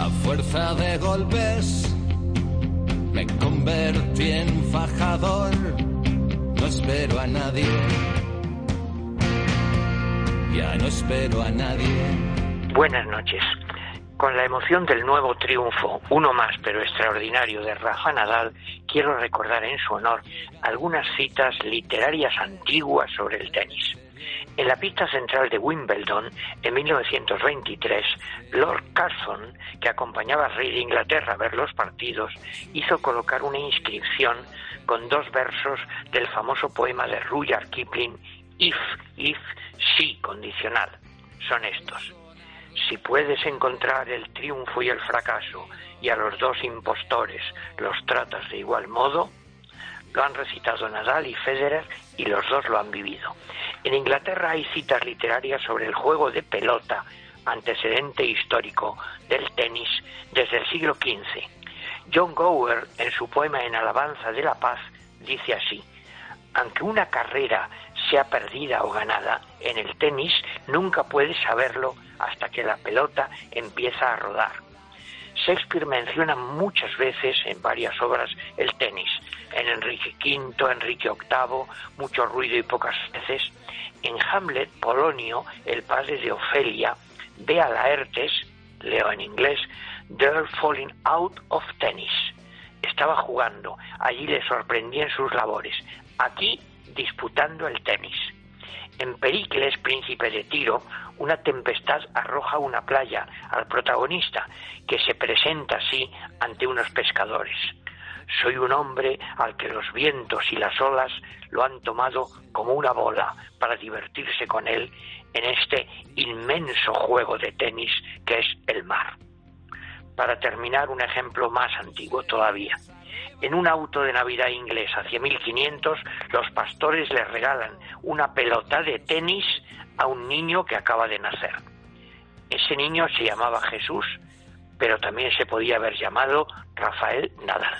A fuerza de golpes me convertí en fajador. No espero a nadie. Ya no espero a nadie. Buenas noches. Con la emoción del nuevo triunfo, uno más pero extraordinario de Rafa Nadal, quiero recordar en su honor algunas citas literarias antiguas sobre el tenis. En la pista central de Wimbledon, en 1923, Lord Carson, que acompañaba al rey de Inglaterra a ver los partidos, hizo colocar una inscripción con dos versos del famoso poema de Rudyard Kipling, If, If, Sí, condicional. Son estos. Si puedes encontrar el triunfo y el fracaso y a los dos impostores los tratas de igual modo, lo han recitado Nadal y Federer y los dos lo han vivido. En Inglaterra hay citas literarias sobre el juego de pelota, antecedente histórico del tenis desde el siglo XV. John Gower, en su poema En alabanza de la paz, dice así, aunque una carrera sea perdida o ganada, en el tenis nunca puedes saberlo hasta que la pelota empieza a rodar. Shakespeare menciona muchas veces en varias obras el tenis, en Enrique V, Enrique VIII, mucho ruido y pocas veces. En Hamlet, Polonio, el padre de Ofelia, ve a Laertes, leo en inglés, they're falling out of tennis. Estaba jugando, allí le sorprendían sus labores, aquí disputando el tenis. En Pericles, príncipe de Tiro, una tempestad arroja una playa al protagonista, que se presenta así ante unos pescadores. Soy un hombre al que los vientos y las olas lo han tomado como una bola para divertirse con él en este inmenso juego de tenis que es el mar. Para terminar, un ejemplo más antiguo todavía. En un auto de Navidad inglés hacia 1500, los pastores le regalan una pelota de tenis a un niño que acaba de nacer. Ese niño se llamaba Jesús, pero también se podía haber llamado Rafael Nadal.